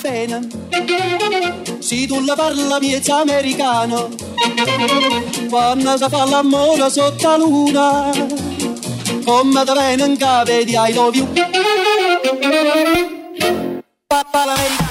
bene. Se tu la parla miezza americano, quando si fa l'amore sotto la luna, come te viene in cave di I. Papà l'americano.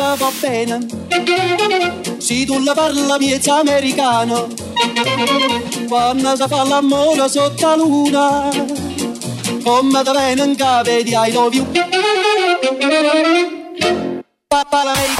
Picchita va bene. Se tu la parla miezza americano, quando si fa l'amore sotto la luna, come da bene in capo di I love you. L'americano.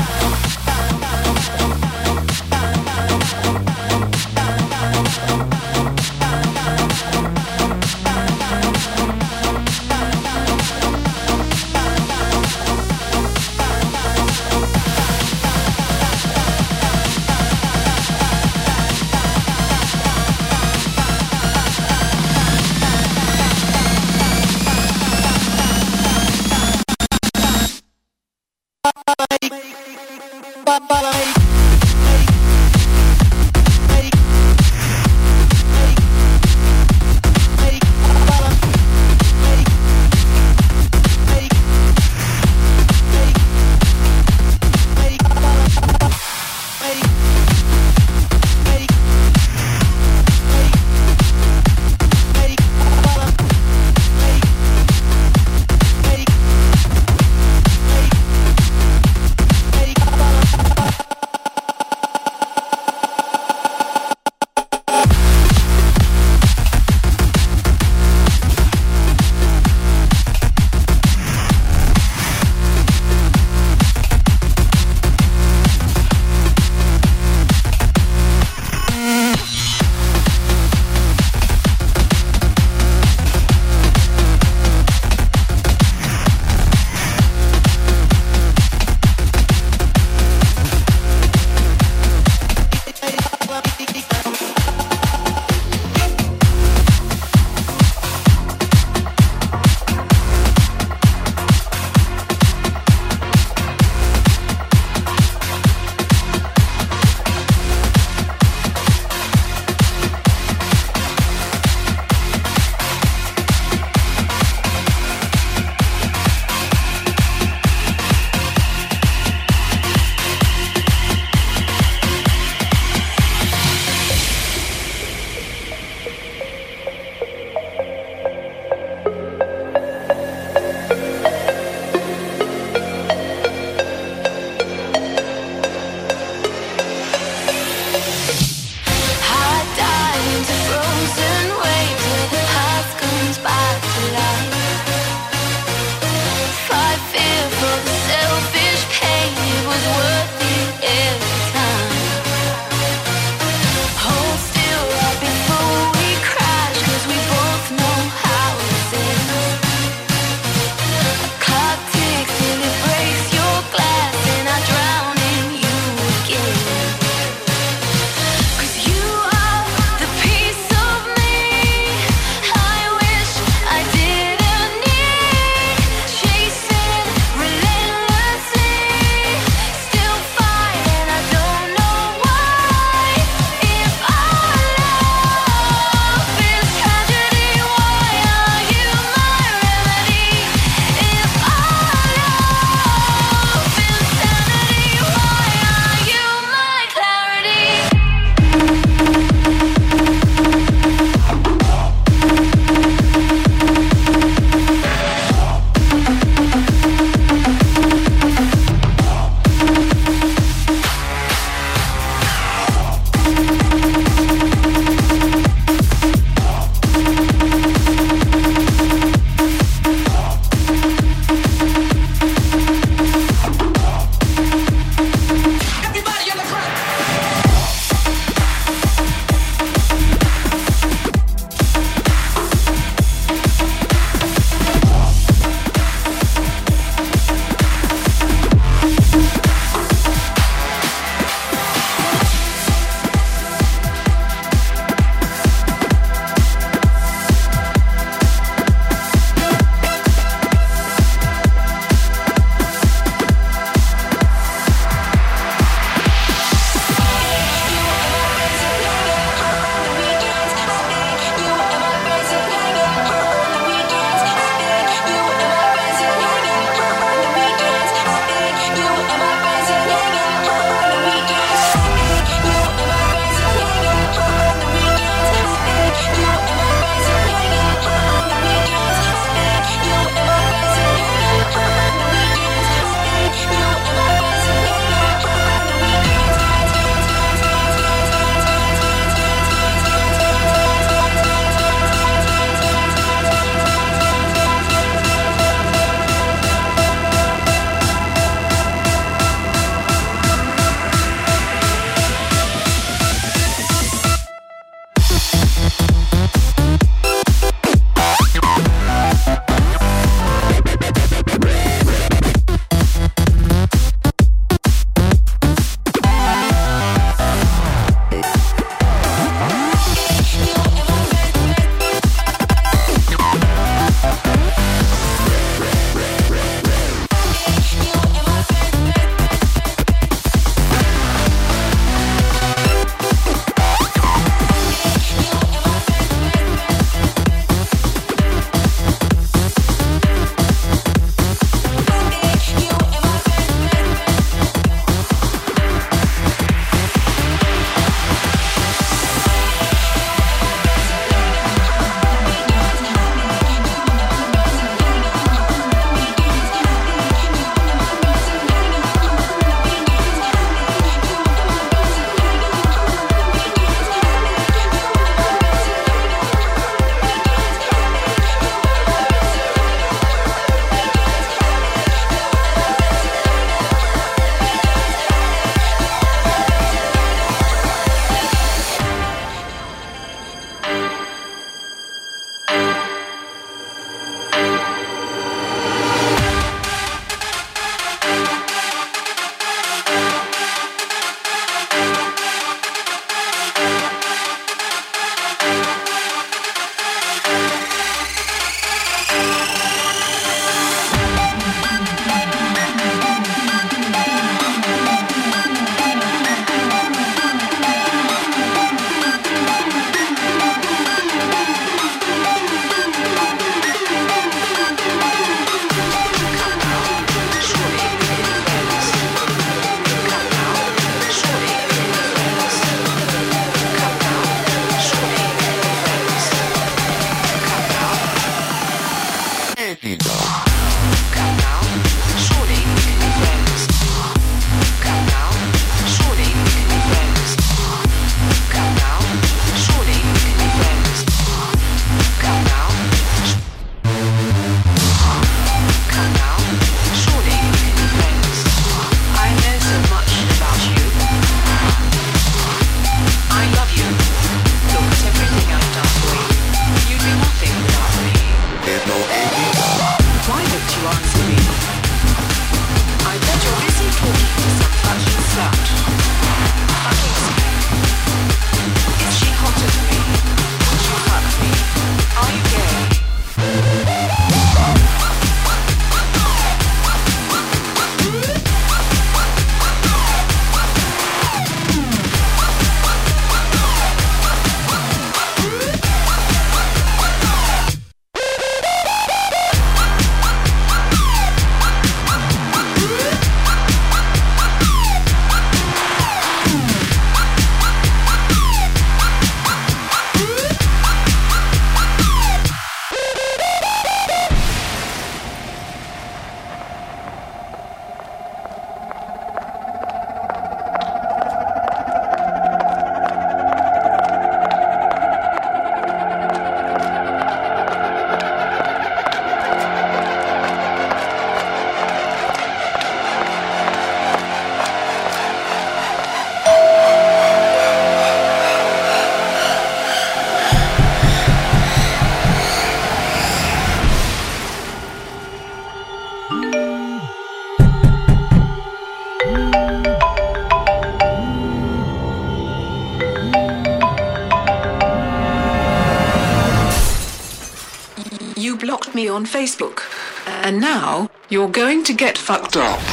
To get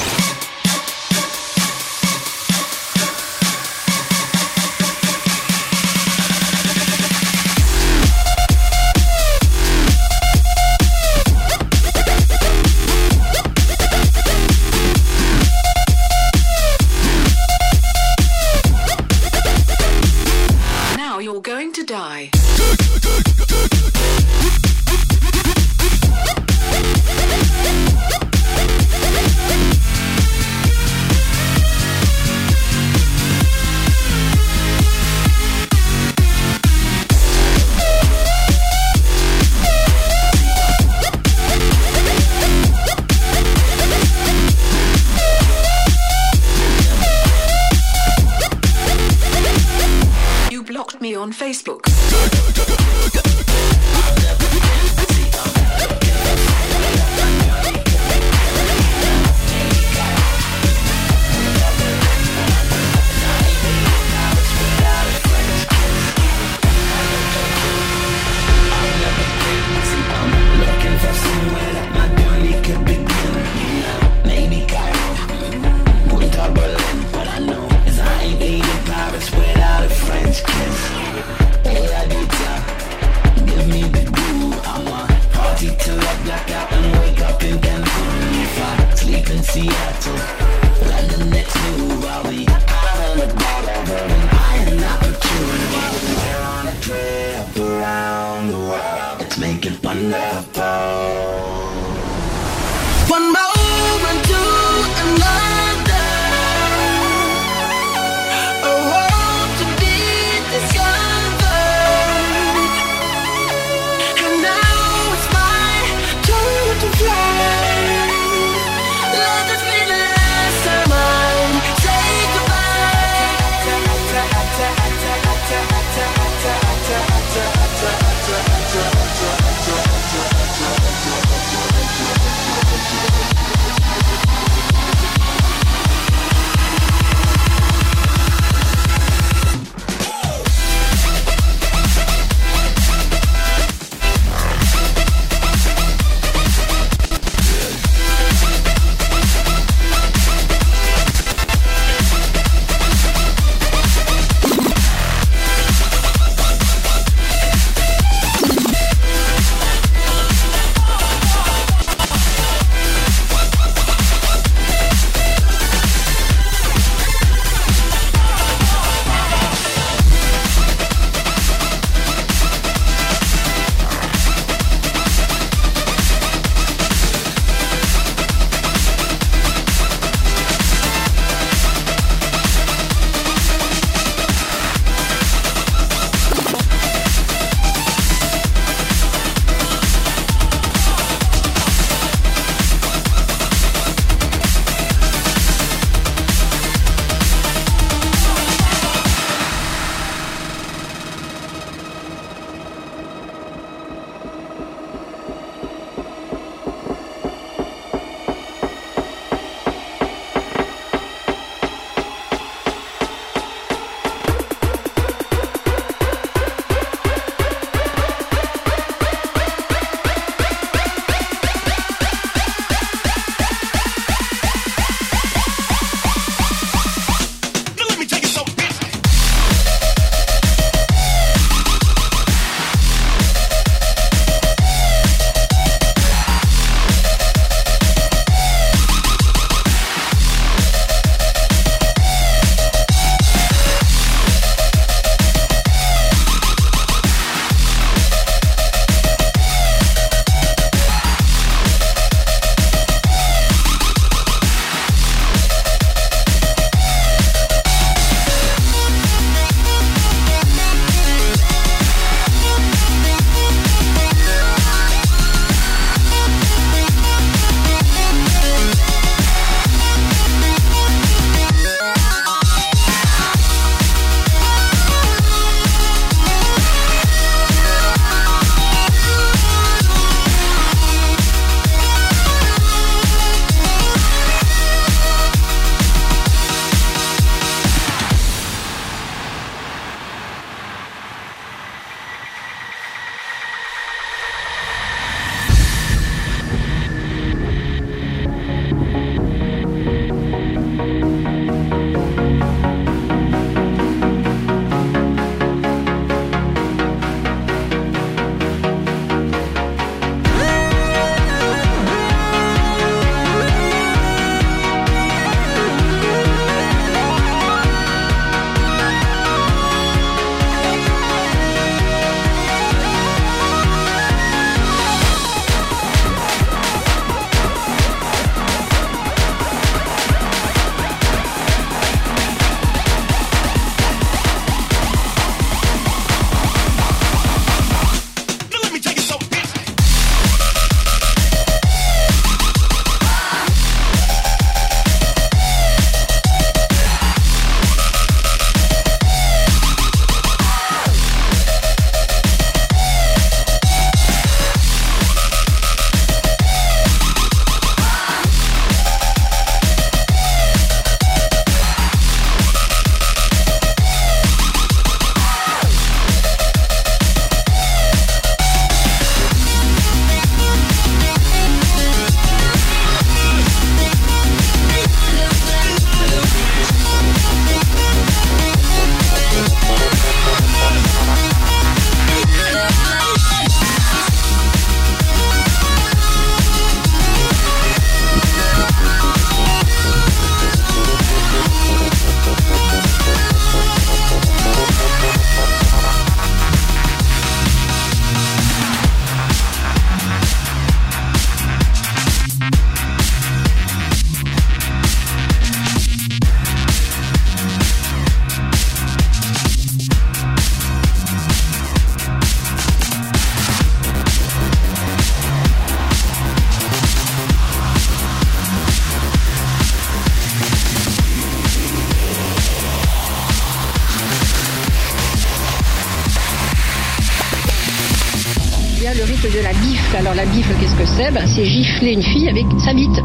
gifler une fille avec sa bite.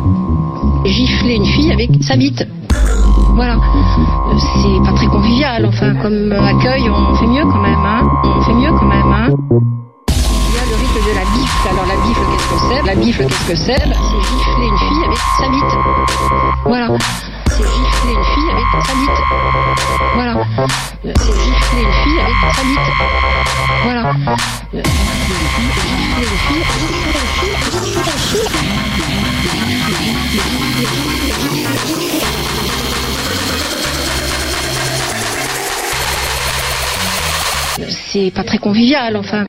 Gifler une fille avec sa bite. Voilà. C'est pas très convivial. Enfin, comme accueil, on fait mieux quand même. Hein on fait mieux quand même. Hein il y a le rite de la bifle. Alors la bifle, qu'est-ce que c'est? La bifle, qu'est-ce que c'est? C'est gifler une fille avec sa bite. Voilà. C'est gifler une fille avec sa bite. Voilà. C'est gifler une fille avec sa bite. Voilà. Gifler une fille C'est pas très convivial, enfin.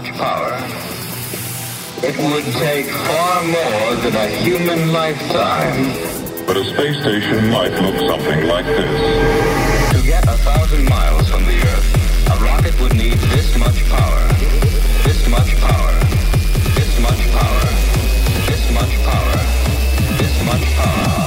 Much power. It would take far more than a human lifetime. But a space station might look something like this. To get a thousand miles from the Earth, a rocket would need this much power. This much power. This much power. This much power. This much power.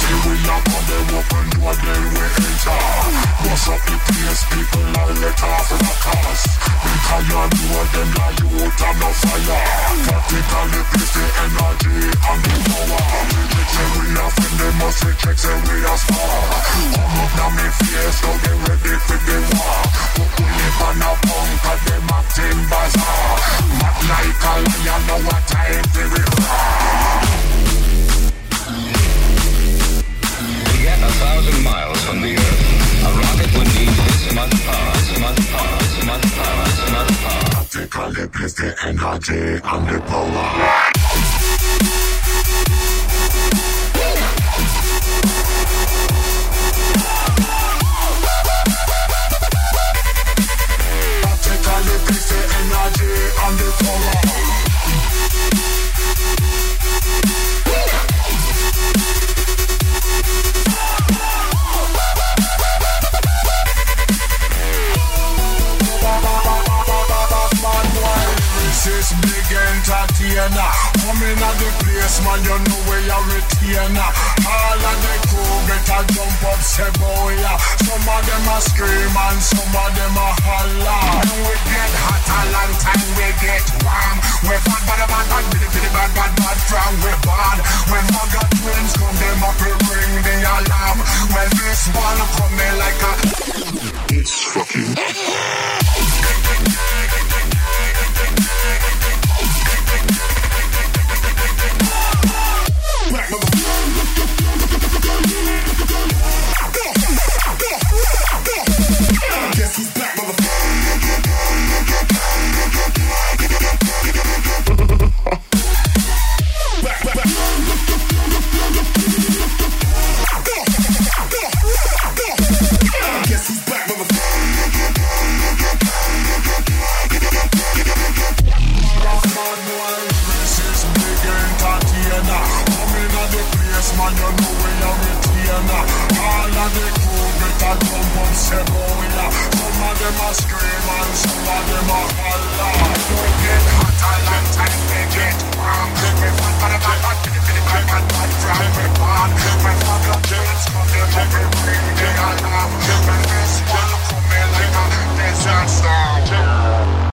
See we up on them open door, then we enter. Bust up the place, people are let off in a cast. Because you know them like you out on no fire. Practically place the energy and we must we are now get ready for the war. Put we live on a punk, and them acting. Mad like a lion, know what time it To Place the energy and the energy of them a scream and some of them a holler. When we get hot a long time, we get warm. We're bad, bad, bad, bad, bitty, bitty, bad, bad, bad, from we're bad. When Maga twins come, them up and ring the alarm. When this one coming like a, it's fucking.